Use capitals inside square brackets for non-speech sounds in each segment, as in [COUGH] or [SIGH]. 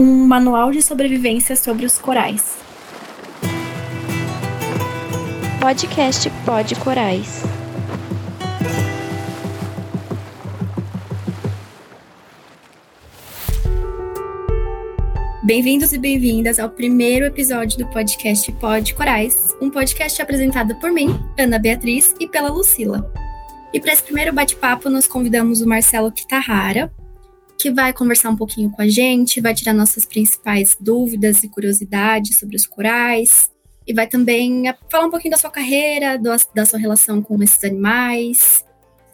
um manual de sobrevivência sobre os corais. Podcast Pod Corais. Bem-vindos e bem-vindas ao primeiro episódio do podcast Pod Corais, um podcast apresentado por mim, Ana Beatriz, e pela Lucila. E para esse primeiro bate-papo, nós convidamos o Marcelo Kitahara, que vai conversar um pouquinho com a gente, vai tirar nossas principais dúvidas e curiosidades sobre os corais, e vai também falar um pouquinho da sua carreira, do, da sua relação com esses animais.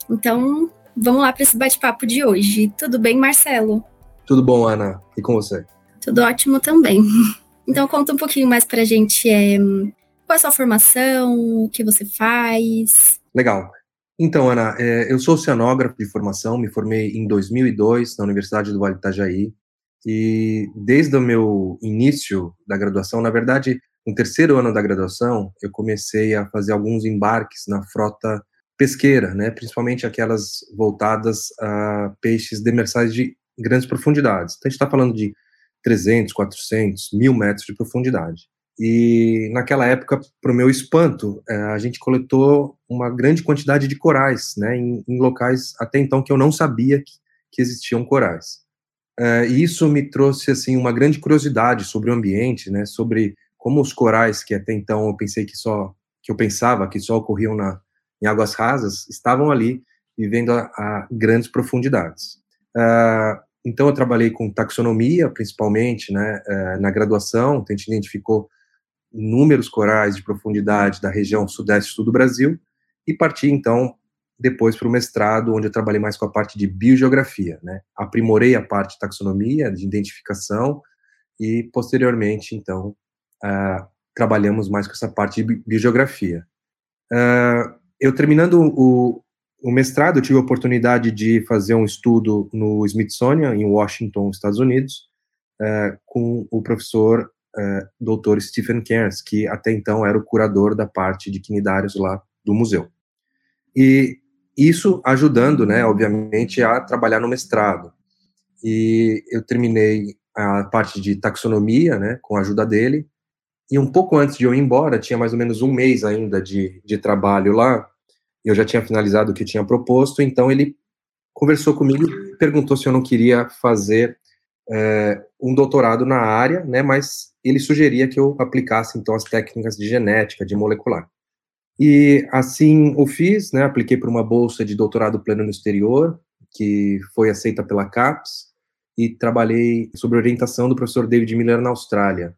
Então, vamos lá para esse bate-papo de hoje. Tudo bem, Marcelo? Tudo bom, Ana? E com você? Tudo ótimo também. [LAUGHS] Então, conta um pouquinho mais para a gente é, qual é a sua formação, o que você faz. Legal. Então, Ana, é, eu sou oceanógrafo de formação, me formei em 2002 na Universidade do Vale do Itajaí, e desde o meu início da graduação, na verdade, no terceiro ano da graduação, eu comecei a fazer alguns embarques na frota pesqueira, né, principalmente aquelas voltadas a peixes demersais de grandes profundidades. Então, a gente está falando de 300, 400, mil metros de profundidade. E naquela época, para o meu espanto, é, a gente coletou uma grande quantidade de corais, né, em, em locais até então que eu não sabia que, que existiam corais. É, e isso me trouxe assim uma grande curiosidade sobre o ambiente, né, sobre como os corais que até então eu pensei que só que eu pensava que só ocorriam na, em águas rasas estavam ali vivendo a, a grandes profundidades. Uh, então eu trabalhei com taxonomia principalmente, né, uh, na graduação, então a gente identificou inúmeros corais de profundidade da região sudeste sul do Brasil e parti então depois para o mestrado, onde eu trabalhei mais com a parte de biogeografia, né? Aprimorei a parte de taxonomia, de identificação e posteriormente então uh, trabalhamos mais com essa parte de biogeografia. Uh, eu terminando o, o mestrado, tive a oportunidade de fazer um estudo no Smithsonian, em Washington, Estados Unidos, uh, com o professor uh, Dr. Stephen Cairns, que até então era o curador da parte de quinidários lá do museu. E isso ajudando, né, obviamente, a trabalhar no mestrado. E eu terminei a parte de taxonomia, né, com a ajuda dele, e um pouco antes de eu ir embora, tinha mais ou menos um mês ainda de, de trabalho lá, eu já tinha finalizado o que tinha proposto, então ele conversou comigo e perguntou se eu não queria fazer é, um doutorado na área, né, mas ele sugeria que eu aplicasse então as técnicas de genética, de molecular. E assim o fiz, né, apliquei para uma bolsa de doutorado pleno no exterior, que foi aceita pela CAPES, e trabalhei sob orientação do professor David Miller na Austrália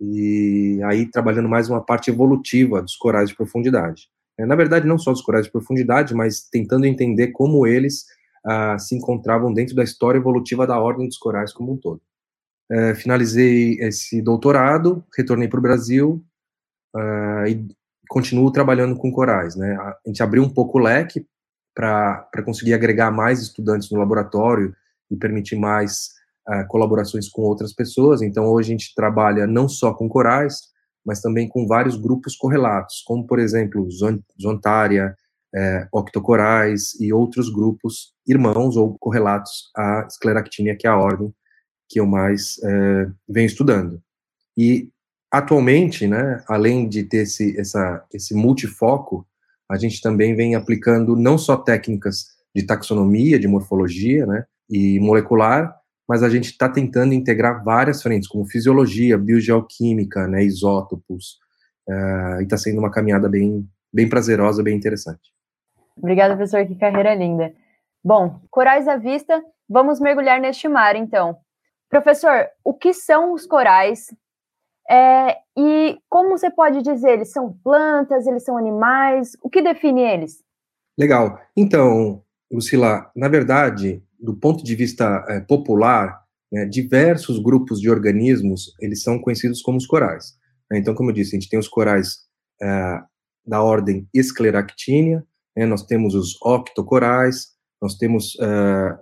e aí trabalhando mais uma parte evolutiva dos corais de profundidade. É, na verdade, não só dos corais de profundidade, mas tentando entender como eles se encontravam dentro da história evolutiva da ordem dos corais como um todo. É, finalizei esse doutorado, retornei para o Brasil ah, e continuo trabalhando com corais. Né? A gente abriu um pouco o leque para conseguir agregar mais estudantes no laboratório e permitir mais uh, colaborações com outras pessoas. Então, hoje a gente trabalha não só com corais, mas também com vários grupos correlatos, como, por exemplo, Zontária, é, octocorais e outros grupos irmãos ou correlatos à escleractínia, que é a ordem que eu mais é, venho estudando. E, atualmente, né, além de ter esse, essa, esse multifoco, a gente também vem aplicando não só técnicas de taxonomia, de morfologia, né, e molecular, mas a gente está tentando integrar várias frentes, como fisiologia, biogeoquímica, né, isótopos, uh, e está sendo uma caminhada bem, bem prazerosa, bem interessante. Obrigada, professor, que carreira linda. Bom, corais à vista, vamos mergulhar neste mar, então. Professor, o que são os corais? É, e como você pode dizer, eles são plantas, eles são animais? O que define eles? Legal. Então, Lucila, na verdade, do ponto de vista é, popular, né, diversos grupos de organismos eles são conhecidos como os corais. Então, como eu disse, a gente tem os corais é, da ordem Scleractinia, né, nós temos os octocorais, nós temos é,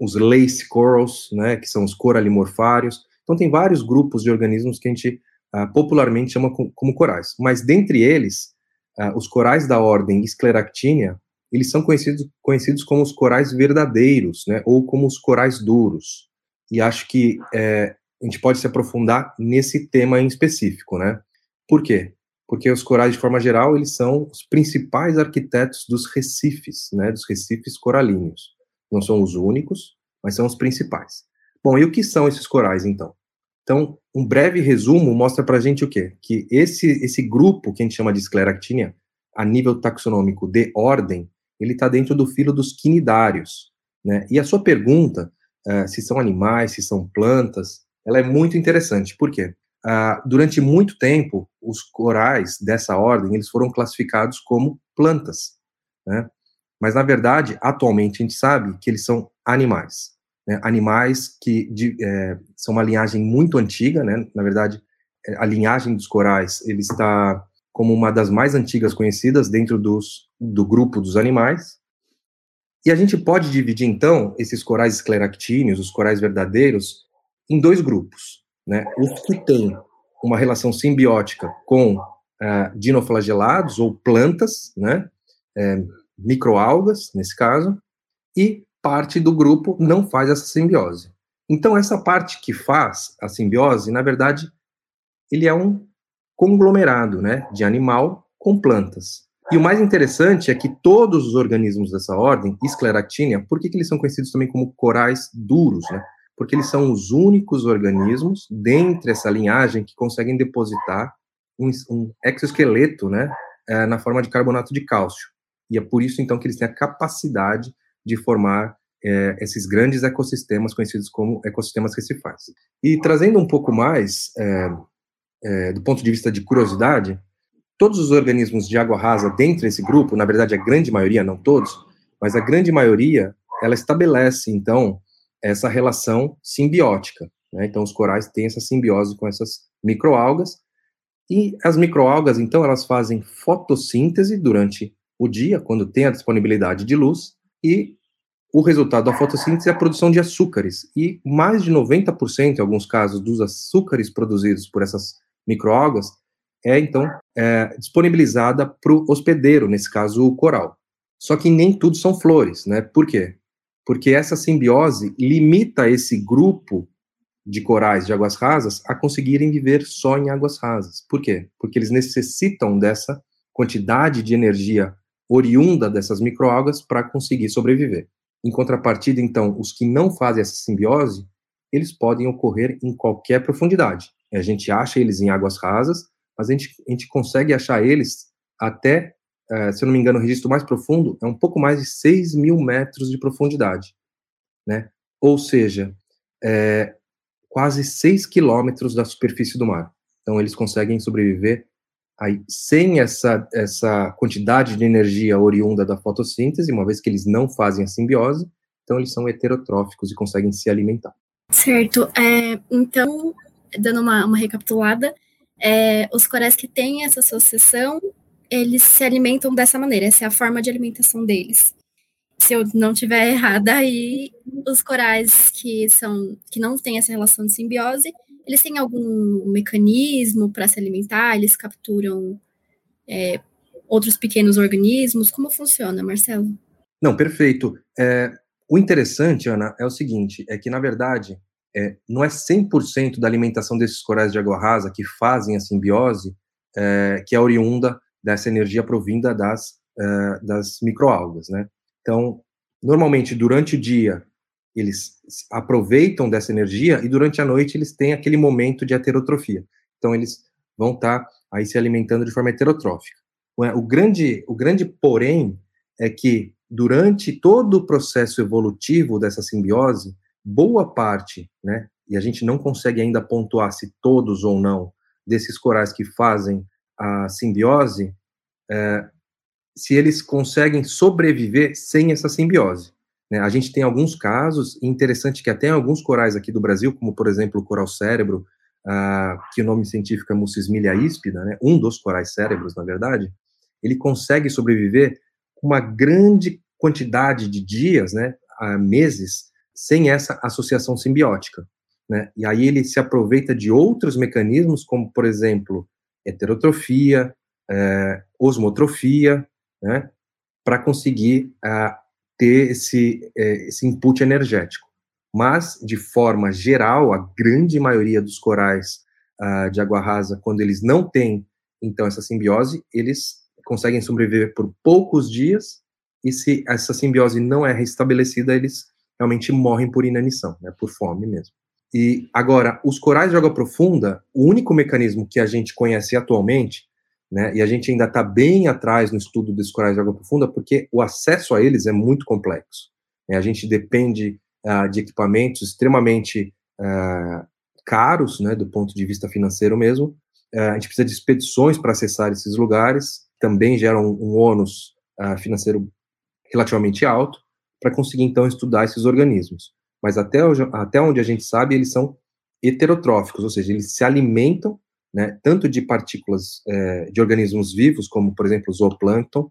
os lace corals, né, que são os coralimorfários. Então, tem vários grupos de organismos que a gente é, popularmente chama como, como corais. Mas, dentre eles, é, os corais da ordem Scleractinia, eles são conhecidos, conhecidos como os corais verdadeiros, né, ou como os corais duros. E acho que é, a gente pode se aprofundar nesse tema em específico, né? Por quê? Porque os corais, de forma geral, eles são os principais arquitetos dos recifes, né? Dos recifes coralíneos. Não são os únicos, mas são os principais. Bom, e o que são esses corais, então? Então, um breve resumo mostra para a gente o quê? Que esse, esse grupo, que a gente chama de Scleractinia, a nível taxonômico de ordem, ele está dentro do filo dos quinidários. Né? E a sua pergunta, uh, se são animais, se são plantas, ela é muito interessante. Por quê? Uh, durante muito tempo, os corais dessa ordem, eles foram classificados como plantas. Né? Mas, na verdade, atualmente, a gente sabe que eles são animais. Né? Animais que de, é, são uma linhagem muito antiga, né? na verdade, a linhagem dos corais, ele está como uma das mais antigas conhecidas dentro dos, do grupo dos animais. E a gente pode dividir, então, esses corais escleractíneos, os corais verdadeiros, em dois grupos. Né? Os que têm uma relação simbiótica com uh, dinoflagelados, ou plantas, né? É, microalgas, nesse caso, e parte do grupo não faz essa simbiose. Então, essa parte que faz a simbiose, na verdade, ele é um conglomerado né, de animal com plantas. E o mais interessante é que todos os organismos dessa ordem, Scleractinia, por que, que eles são conhecidos também como corais duros? Né? Porque eles são os únicos organismos dentre essa linhagem que conseguem depositar um, um exoesqueleto né, é, na forma de carbonato de cálcio. E é por isso, então, que eles têm a capacidade de formar é, esses grandes ecossistemas conhecidos como ecossistemas recifais. E trazendo um pouco mais é, do ponto de vista de curiosidade, todos os organismos de água rasa dentro desse grupo, na verdade a grande maioria, não todos, mas a grande maioria, ela estabelece então essa relação simbiótica. Né? Então os corais têm essa simbiose com essas microalgas e as microalgas então elas fazem fotossíntese durante o dia, quando tem a disponibilidade de luz, e o resultado da fotossíntese é a produção de açúcares. E mais de 90%, em alguns casos, dos açúcares produzidos por essas microalgas é então é, disponibilizada para o hospedeiro, nesse caso o coral. Só que nem tudo são flores, né? Por quê? Porque essa simbiose limita esse grupo de corais de águas rasas a conseguirem viver só em águas rasas. Por quê? Porque eles necessitam dessa quantidade de energia oriunda dessas microalgas para conseguir sobreviver. Em contrapartida, então, os que não fazem essa simbiose, eles podem ocorrer em qualquer profundidade. A gente acha eles em águas rasas, mas a gente, a gente consegue achar eles até, uh, se eu não me engano, o registro mais profundo é um pouco mais de 6 mil metros de profundidade, né? Ou seja, é, quase 6 quilômetros da superfície do mar. Então, eles conseguem sobreviver aí, sem essa, essa quantidade de energia oriunda da fotossíntese, uma vez que eles não fazem a simbiose, então eles são heterotróficos e conseguem se alimentar. Certo. É, então, dando uma, uma recapitulada, é, os corais que têm essa associação, eles se alimentam dessa maneira, essa é a forma de alimentação deles. Se eu não tiver errada, aí os corais que são que não têm essa relação de simbiose, eles têm algum mecanismo para se alimentar? Eles capturam é, outros pequenos organismos? Como funciona, Marcelo? Não, perfeito. É, o interessante, Ana, é o seguinte: é que, na verdade, é, não é 100% da alimentação desses corais de água rasa que fazem a simbiose é, que é oriunda dessa energia provinda das, é, das microalgas, né? Então, normalmente, durante o dia, eles aproveitam dessa energia e durante a noite eles têm aquele momento de heterotrofia. Então, eles vão estar tá aí se alimentando de forma heterotrófica. O grande, o grande porém é que durante todo o processo evolutivo dessa simbiose, boa parte, né, e a gente não consegue ainda pontuar se todos ou não desses corais que fazem a simbiose, é, se eles conseguem sobreviver sem essa simbiose. Né? A gente tem alguns casos, interessante que até alguns corais aqui do Brasil, como por exemplo o coral cérebro, uh, que o nome científico é Mucismilia híspida, né? um dos corais cérebros, na verdade, ele consegue sobreviver uma grande quantidade de dias, né, uh, meses, sem essa associação simbiótica. Né? E aí ele se aproveita de outros mecanismos, como, por exemplo, heterotrofia, é, osmotrofia, né, para conseguir uh, ter esse, é, esse input energético. mas de forma geral, a grande maioria dos corais de água rasa, quando eles não têm então essa simbiose, eles conseguem sobreviver por poucos dias e se essa simbiose não é restabelecida, eles realmente morrem por inanição, né, por fome mesmo. E agora, os corais de água profunda, o único mecanismo que a gente conhece atualmente, né, e a gente ainda está bem atrás no estudo dos corais de água profunda, porque o acesso a eles é muito complexo. Né, a gente depende uh, de equipamentos extremamente uh, caros, né, do ponto de vista financeiro mesmo. Uh, a gente precisa de expedições para acessar esses lugares, também geram um, um ônus financeiro relativamente alto, para conseguir então estudar esses organismos mas até, até onde a gente sabe, eles são heterotróficos, ou seja, eles se alimentam né, tanto de partículas é, de organismos vivos, como, por exemplo, zooplâncton,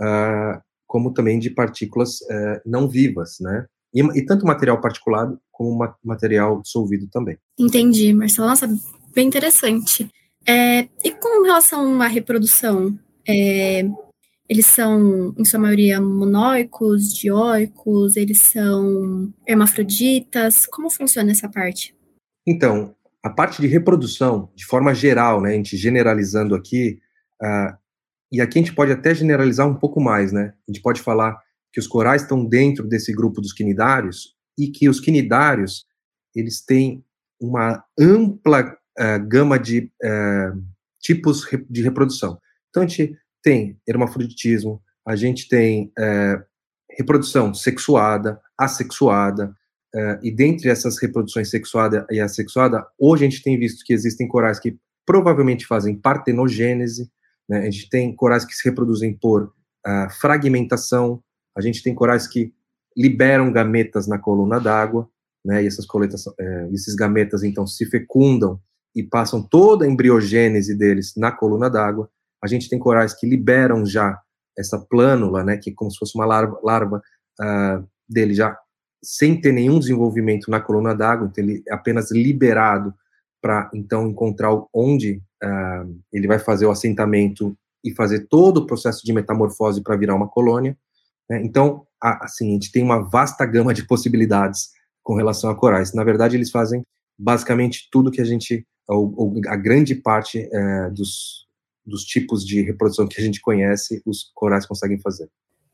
uh, como também de partículas uh, não vivas, né? E, e, tanto material particulado como ma material dissolvido também. Entendi, Marcelo. Nossa, bem interessante. É, e com relação à reprodução, é, eles são, em sua maioria, monóicos, dioicos, eles são hermafroditas. Como funciona essa parte? Então, a parte de reprodução, de forma geral, né, a gente generalizando aqui, uh, e aqui a gente pode até generalizar um pouco mais, né? A gente pode falar que os corais estão dentro desse grupo dos quinidários e que os quinidários, eles têm uma ampla uh, gama de uh, tipos de reprodução. Então, a gente tem hermafroditismo, a gente tem é, reprodução sexuada, assexuada, é, e dentre essas reproduções sexuada e assexuada, hoje a gente tem visto que existem corais que provavelmente fazem partenogênese, né? a gente tem corais que se reproduzem por uh, fragmentação, a gente tem corais que liberam gametas na coluna d'água, né, e essas coletas, é, esses gametas então se fecundam e passam toda a embriogênese deles na coluna d'água, a gente tem corais que liberam já essa plânula, né, que é como se fosse uma larva, larva uh, dele já sem ter nenhum desenvolvimento na coluna d'água, então ele é apenas liberado para então encontrar onde uh, ele vai fazer o assentamento e fazer todo o processo de metamorfose para virar uma colônia. Né? Então, a, assim, a gente tem uma vasta gama de possibilidades com relação a corais. Na verdade, eles fazem basicamente tudo que a gente, ou, ou a grande parte é, dos, dos tipos de reprodução que a gente conhece, os corais conseguem fazer.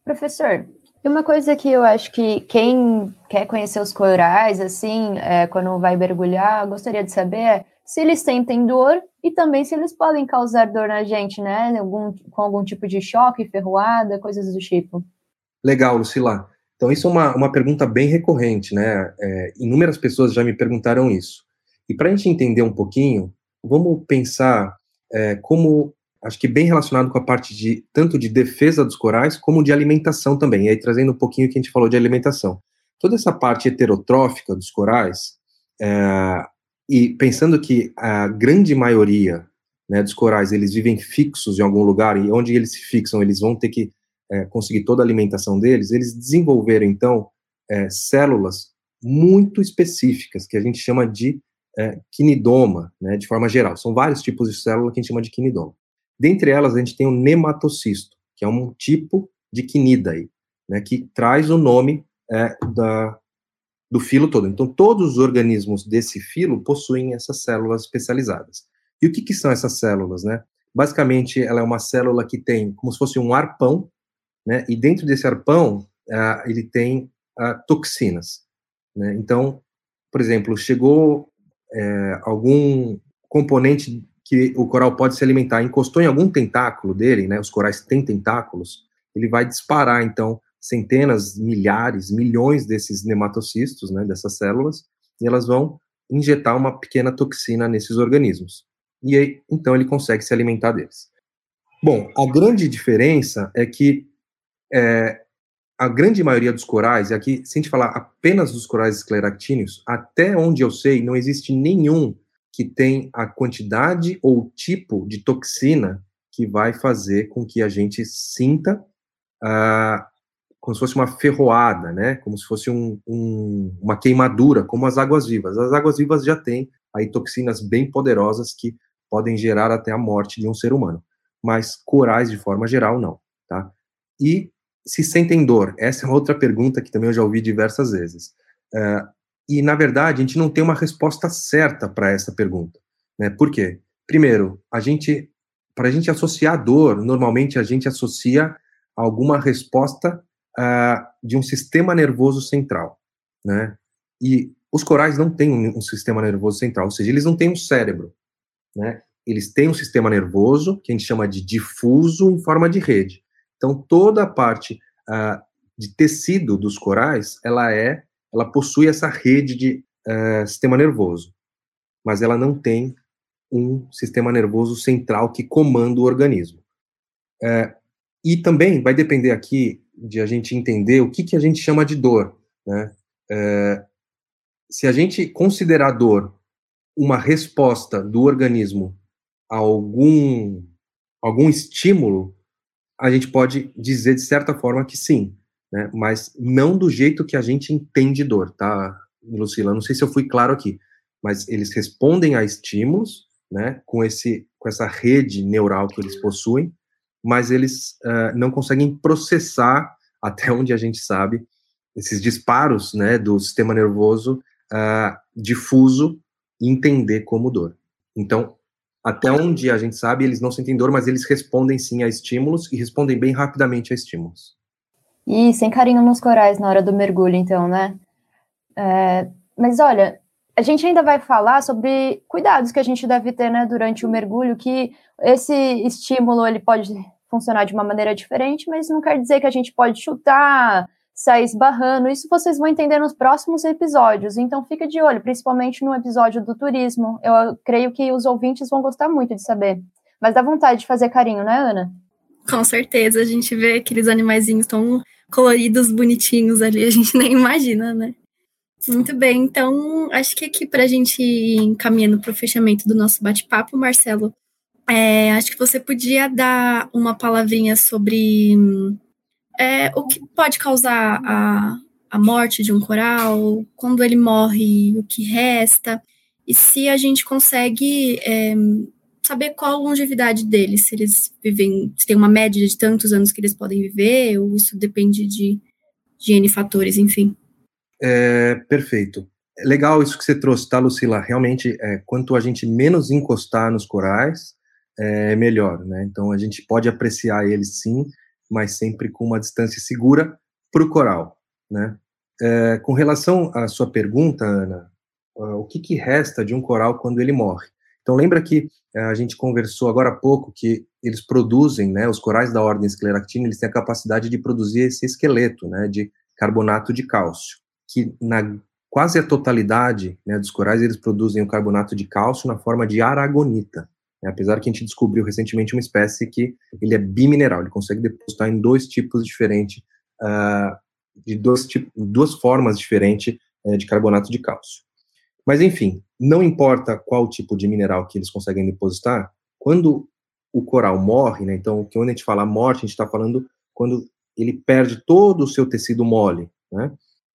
Professor, uma coisa que eu acho que quem quer conhecer os corais, assim, é, quando vai mergulhar, gostaria de saber é se eles sentem dor e também se eles podem causar dor na gente, né? Algum, com algum tipo de choque, ferroada, coisas do tipo. Legal, Lucila. Então, isso é uma, uma pergunta bem recorrente, né? É, inúmeras pessoas já me perguntaram isso. E para a gente entender um pouquinho, vamos pensar é, como acho que bem relacionado com a parte de tanto de defesa dos corais como de alimentação também. E aí trazendo um pouquinho o que a gente falou de alimentação. Toda essa parte heterotrófica dos corais, é, e pensando que a grande maioria né, dos corais eles vivem fixos em algum lugar e onde eles se fixam eles vão ter que é, conseguir toda a alimentação deles, eles desenvolveram então é, células muito específicas que a gente chama de é, quinidoma, né, de forma geral. São vários tipos de célula que a gente chama de quinidoma. Dentre elas, a gente tem o nematocisto, que é um tipo de quinidae, né, que traz o nome é, da, do filo todo. Então, todos os organismos desse filo possuem essas células especializadas. E o que, que são essas células, né? Basicamente, ela é uma célula que tem como se fosse um arpão, né? E dentro desse arpão, uh, ele tem uh, toxinas, né? Então, por exemplo, chegou uh, algum componente que o coral pode se alimentar, encostou em algum tentáculo dele, né? Os corais têm tentáculos, ele vai disparar então centenas, milhares, milhões desses nematocistos, né, dessas células, e elas vão injetar uma pequena toxina nesses organismos. E aí, então ele consegue se alimentar deles. Bom, a grande diferença é que é, a grande maioria dos corais, e aqui, se a gente falar apenas dos corais escleractíneos, até onde eu sei, não existe nenhum que tem a quantidade ou tipo de toxina que vai fazer com que a gente sinta uh, como se fosse uma ferroada, né? Como se fosse um, um, uma queimadura, como as águas vivas. As águas vivas já têm aí toxinas bem poderosas que podem gerar até a morte de um ser humano. Mas corais, de forma geral, não, tá? E se sentem dor? Essa é outra pergunta que também eu já ouvi diversas vezes. Uh, e, na verdade, a gente não tem uma resposta certa para essa pergunta. Né? Por quê? Primeiro, a gente, para a gente associar dor, normalmente a gente associa alguma resposta uh, de um sistema nervoso central, né? E os corais não têm um, um, sistema nervoso central, ou seja, eles não têm um cérebro, né? Eles têm um sistema nervoso que a gente chama de difuso em forma de rede. Então, toda a parte uh, de tecido dos corais, ela é, ela possui essa rede de uh, sistema nervoso, mas ela não tem um sistema nervoso central que comanda o organismo. É, e também vai depender aqui de a gente entender o que, que a gente chama de dor. Né? É, se a gente considerar dor uma resposta do organismo a algum, algum estímulo, a gente pode dizer de certa forma que sim, né? mas não do jeito que a gente entende dor, tá, Lucila? Não sei se eu fui claro aqui, mas eles respondem a estímulos, né, com, esse, com essa rede neural que eles possuem, mas eles uh, não conseguem processar, até onde a gente sabe, esses disparos né, do sistema nervoso uh, difuso e entender como dor. Então, até onde a gente sabe, eles não sentem dor, mas eles respondem sim a estímulos e respondem bem rapidamente a estímulos. E sem carinho nos corais na hora do mergulho, então, né? É, mas olha, a gente ainda vai falar sobre cuidados que a gente deve ter né, durante o mergulho, que esse estímulo ele pode funcionar de uma maneira diferente, mas não quer dizer que a gente pode chutar, sair esbarrando. Isso vocês vão entender nos próximos episódios. Então fica de olho, principalmente no episódio do turismo. Eu creio que os ouvintes vão gostar muito de saber. Mas dá vontade de fazer carinho, né, Ana? Com certeza, a gente vê aqueles animaizinhos tão coloridos, bonitinhos ali, a gente [LAUGHS] nem imagina, né? Muito bem, então acho que aqui para a gente ir encaminhando para o fechamento do nosso bate-papo, Marcelo, é, acho que você podia dar uma palavrinha sobre é, o que pode causar a, a morte de um coral, quando ele morre, o que resta, e se a gente consegue é, saber qual a longevidade deles, se eles vivem, se tem uma média de tantos anos que eles podem viver, ou isso depende de, de N fatores, enfim. É, perfeito. Legal isso que você trouxe, tá, Lucila? Realmente, é, quanto a gente menos encostar nos corais, é melhor, né? Então a gente pode apreciar eles sim, mas sempre com uma distância segura para o coral, né? É, com relação à sua pergunta, Ana, uh, o que, que, resta de um coral quando ele morre? Então lembra que uh, a gente conversou agora há pouco que eles produzem, né? Os corais da ordem escleractina eles têm a capacidade de produzir esse esqueleto, né? De carbonato de cálcio, que na quase a totalidade né, dos corais eles produzem o carbonato de cálcio na forma de aragonita. Né? Apesar que a gente descobriu recentemente uma espécie que ele é bimineral, ele consegue depositar em dois tipos diferentes, uh, de dois duas formas diferentes uh, de carbonato de cálcio. Mas enfim, não importa qual tipo de mineral que eles conseguem depositar, quando o coral morre, né, então quando a gente fala morte, a gente está falando quando ele perde todo o seu tecido mole, né,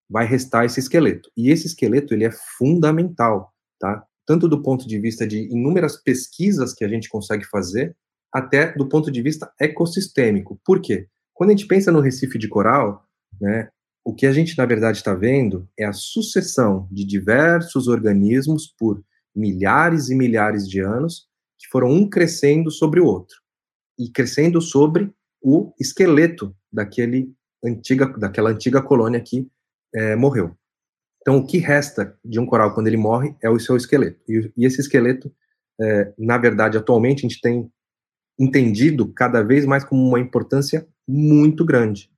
vai restar esse esqueleto. E esse esqueleto ele é fundamental, tá? tanto do ponto de vista de inúmeras pesquisas que a gente consegue fazer, até do ponto de vista ecossistêmico. Por quê? Quando a gente pensa no Recife de Coral, né, o que a gente, na verdade, está vendo é a sucessão de diversos organismos por milhares e milhares de anos, que foram um crescendo sobre o outro, e crescendo sobre o esqueleto daquele antiga, daquela antiga colônia que é, morreu. Então, o que resta de um coral quando ele morre é o seu esqueleto. E, e esse esqueleto, é, na verdade, atualmente, a gente tem entendido cada vez mais como uma importância muito grande.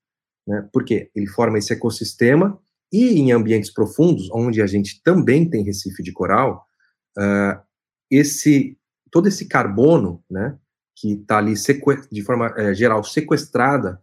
Né? Porque ele forma esse ecossistema e em ambientes profundos, onde a gente também tem recife de coral, uh, esse todo esse carbono, né, que está ali de forma é, geral sequestrada,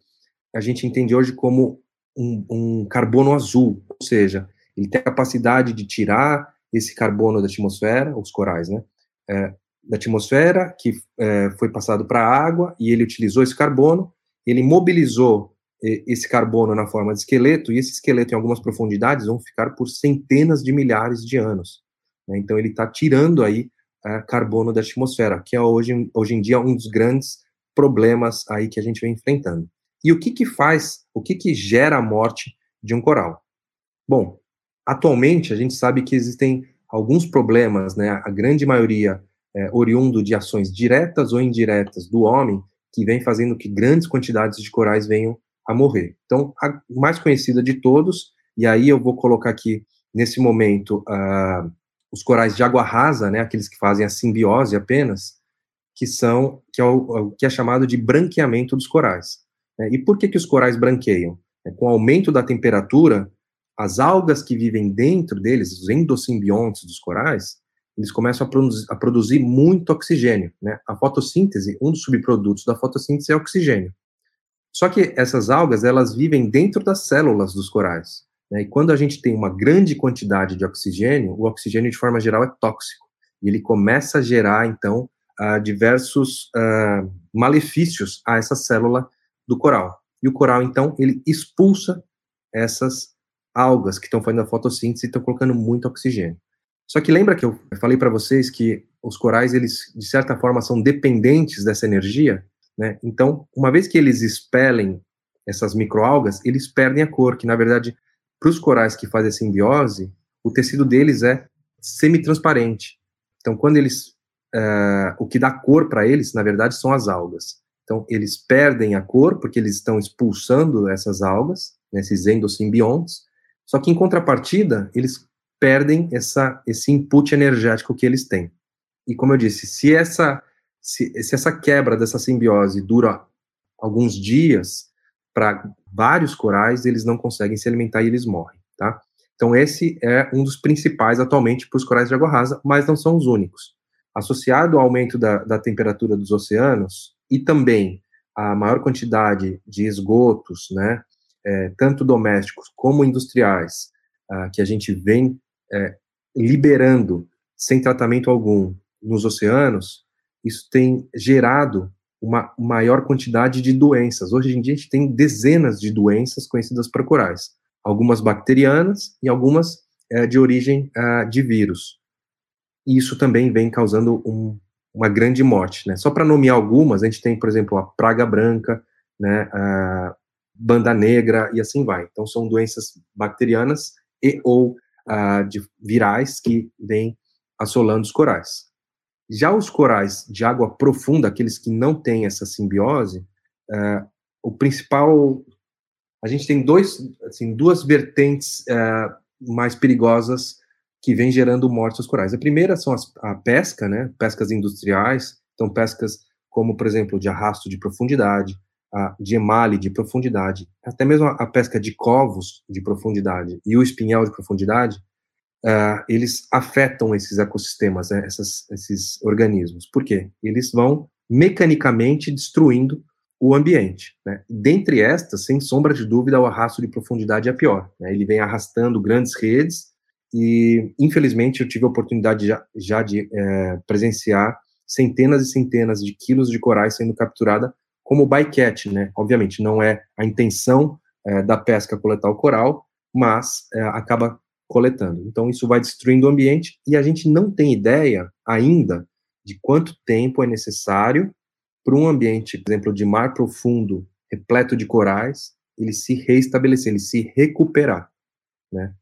a gente entende hoje como um, um carbono azul, ou seja, ele tem a capacidade de tirar esse carbono da atmosfera, os corais, né, é, da atmosfera, que é, foi passado para a água, e ele utilizou esse carbono, ele mobilizou esse carbono na forma de esqueleto, e esse esqueleto, em algumas profundidades, vão ficar por centenas de milhares de anos. Né? Então, ele está tirando aí é, carbono da atmosfera, que é hoje, hoje em dia um dos grandes problemas aí que a gente vem enfrentando. E o que que faz, o que que gera a morte de um coral? Bom, atualmente, a gente sabe que existem alguns problemas, né? A grande maioria é, oriundo de ações diretas ou indiretas do homem, que vem fazendo que grandes quantidades de corais venham a morrer. Então, a mais conhecida de todos, e aí eu vou colocar aqui, nesse momento, uh, os corais de água rasa, né, aqueles que fazem a simbiose apenas, que são, que é o, que é chamado de branqueamento dos corais. Né? E por que, que os corais branqueiam? É, com o aumento da temperatura, as algas que vivem dentro deles, os endosimbiontes dos corais, eles começam a, produzir, a produzir muito oxigênio. Né? A fotossíntese, um dos subprodutos da fotossíntese é oxigênio. Só que essas algas, elas vivem dentro das células dos corais. Né? E quando a gente tem uma grande quantidade de oxigênio, o oxigênio, de forma geral, é tóxico. E ele começa a gerar, então, uh, diversos uh, malefícios a essa célula do coral. E o coral, então, ele expulsa essas algas que estão fazendo a fotossíntese e estão colocando muito oxigênio. Só que lembra que eu falei para vocês que os corais, eles, de certa forma, são dependentes dessa energia, né? Então, uma vez que eles expelem essas microalgas, eles perdem a cor, que na verdade, para os corais que fazem a simbiose, o tecido deles é semi-transparente. Então, quando eles, uh, o que dá cor para eles, na verdade, são as algas. Então, eles perdem a cor porque eles estão expulsando essas algas, né, esses endosimbiontes. Só que em contrapartida, eles perdem essa, esse input energético que eles têm. E como eu disse, se essa, se, se essa quebra dessa simbiose dura alguns dias, para vários corais, eles não conseguem se alimentar e eles morrem, tá? Então, esse é um dos principais atualmente para os corais de água rasa, mas não são os únicos. Associado ao aumento da, da temperatura dos oceanos e também a maior quantidade de esgotos, né, é, tanto domésticos como industriais, ah, que a gente vem é, liberando sem tratamento algum nos oceanos, isso tem gerado uma maior quantidade de doenças. Hoje em dia a gente tem dezenas de doenças conhecidas para corais, algumas bacterianas e algumas é, de origem uh, de vírus. E isso também vem causando um, uma grande morte. Né? Só para nomear algumas, a gente tem, por exemplo, a praga branca, né, a banda negra e assim vai. Então são doenças bacterianas e ou uh, de virais que vêm assolando os corais. Já os corais de água profunda, aqueles que não têm essa simbiose, uh, o principal, a gente tem dois, assim, duas vertentes uh, mais perigosas que vêm gerando mortes aos corais. A primeira são as, a pesca, né, pescas industriais, então pescas como, por exemplo, de arrasto de profundidade, a, de emale de profundidade, até mesmo a, a pesca de covos de profundidade e o espinhel de profundidade, uh, eles afetam esses ecossistemas, né, essas, esses organismos. Por quê? Eles vão mecanicamente destruindo o ambiente. Né? Dentre estas, sem sombra de dúvida, o arrasto de profundidade é pior. Né? Ele vem arrastando grandes redes e, infelizmente, eu tive a oportunidade já, já de é, presenciar centenas e centenas de quilos de corais sendo capturada como bycatch, né? Obviamente, não é a intenção é, da pesca coletar o coral, mas é, acaba coletando. Então, isso vai destruindo o ambiente e a gente não tem ideia ainda de quanto tempo é necessário para um ambiente, por exemplo, de mar profundo, repleto de corais, ele se reestabelecer, ele se recuperar, né?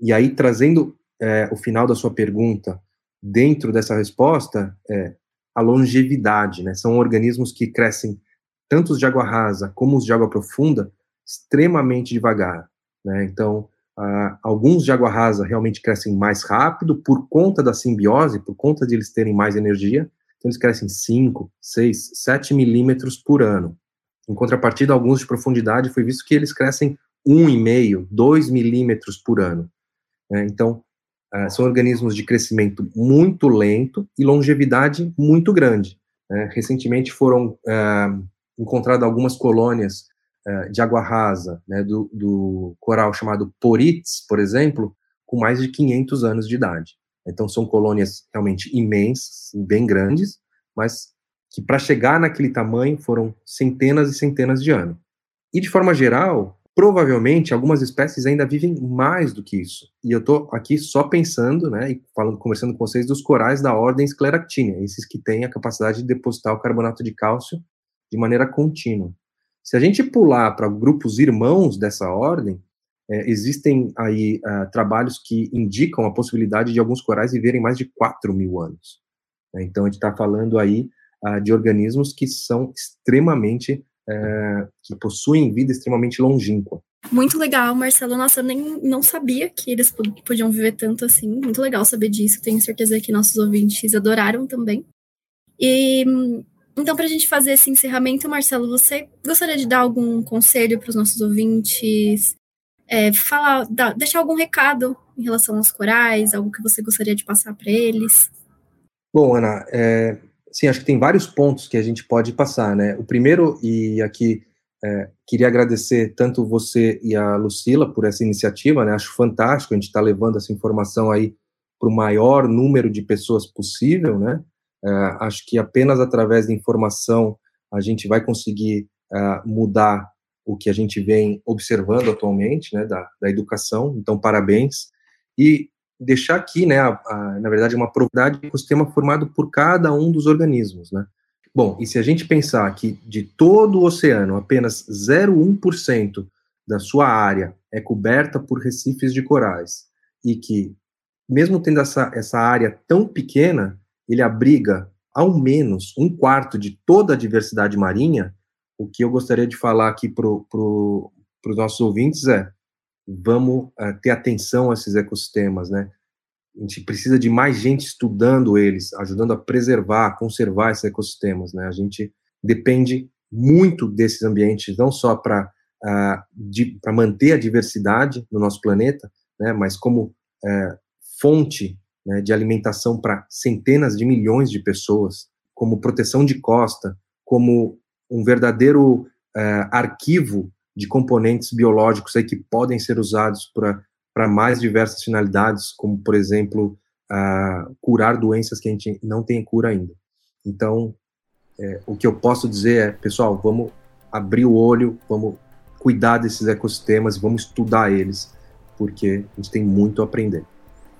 E aí, trazendo é, o final da sua pergunta, dentro dessa resposta, é a longevidade, né? São organismos que crescem, tanto os de água rasa como os de água profunda, extremamente devagar, né? Então, Uh, alguns de água rasa realmente crescem mais rápido por conta da simbiose, por conta de eles terem mais energia. Então, eles crescem 5, 6, 7 milímetros por ano. Em contrapartida, alguns de profundidade foi visto que eles crescem 1,5, 2 milímetros por ano. Né? Então, uh, são organismos de crescimento muito lento e longevidade muito grande. Né? Recentemente foram uh, encontradas algumas colônias de água rasa, né, do, do, coral chamado Poritz, por exemplo, com mais de 500 anos de idade. Então são colônias realmente imensas, bem grandes, mas que para chegar naquele tamanho foram centenas e centenas de anos. E de forma geral, provavelmente algumas espécies ainda vivem mais do que isso. E eu estou aqui só pensando, né, e falando, conversando com vocês dos corais da ordem Scleractinia, esses que têm a capacidade de depositar o carbonato de cálcio de maneira contínua. Se a gente pular para grupos irmãos dessa ordem, é, existem aí uh, trabalhos que indicam a possibilidade de alguns corais viverem mais de 4 mil anos. Né? Então, a gente está falando aí uh, de organismos que são extremamente, uh, que possuem vida extremamente longínqua. Muito legal, Marcelo. Nossa, eu nem não sabia que eles podiam viver tanto assim. Muito legal saber disso. Tenho certeza que nossos ouvintes adoraram também. E então, para a gente fazer esse encerramento, Marcelo, você gostaria de dar algum conselho para os nossos ouvintes? É, falar, dar, deixar algum recado em relação aos corais, algo que você gostaria de passar para eles? Bom, Ana, é, sim, acho que tem vários pontos que a gente pode passar, né? O primeiro, e aqui é, queria agradecer tanto você e a Lucila por essa iniciativa, né? Acho fantástico a gente estar tá levando essa informação aí para o maior número de pessoas possível, né? É, acho que apenas através da informação a gente vai conseguir é, mudar o que a gente vem observando atualmente, né, da, da educação. Então, parabéns. E deixar aqui, né, a, a, na verdade, uma propriedade de ecossistema formado por cada um dos organismos, né. Bom, e se a gente pensar que de todo o oceano, apenas 0,1% da sua área é coberta por recifes de corais, e que, mesmo tendo essa, essa área tão pequena, ele abriga ao menos um quarto de toda a diversidade marinha, o que eu gostaria de falar aqui para pro, os nossos ouvintes é: vamos uh, ter atenção a esses ecossistemas, né? A gente precisa de mais gente estudando eles, ajudando a preservar, conservar esses ecossistemas, né? A gente depende muito desses ambientes, não só para uh, ah, manter a diversidade no nosso planeta, né? Mas como uh, fonte né, de alimentação para centenas de milhões de pessoas, como proteção de costa, como um verdadeiro uh, arquivo de componentes biológicos aí que podem ser usados para mais diversas finalidades, como, por exemplo, uh, curar doenças que a gente não tem cura ainda. Então, é, o que eu posso dizer é, pessoal, vamos abrir o olho, vamos cuidar desses ecossistemas, vamos estudar eles, porque a gente tem muito a aprender.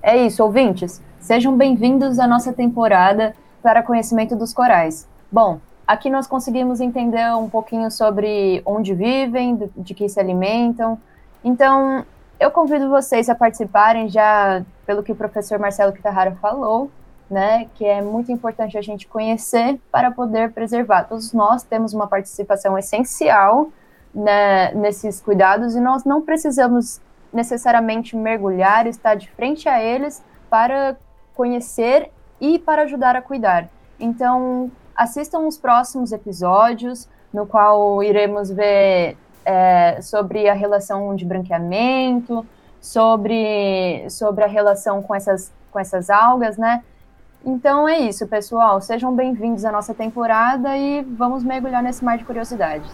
É isso, ouvintes. Sejam bem-vindos à nossa temporada para conhecimento dos corais. Bom, aqui nós conseguimos entender um pouquinho sobre onde vivem, de que se alimentam. Então, eu convido vocês a participarem já pelo que o professor Marcelo Kitahara falou, né, que é muito importante a gente conhecer para poder preservar. Todos nós temos uma participação essencial né, nesses cuidados e nós não precisamos necessariamente mergulhar, estar de frente a eles para conhecer e para ajudar a cuidar. Então, assistam os próximos episódios, no qual iremos ver é, sobre a relação de branqueamento, sobre, sobre a relação com essas, com essas algas, né? Então é isso, pessoal. Sejam bem-vindos à nossa temporada e vamos mergulhar nesse mar de curiosidades.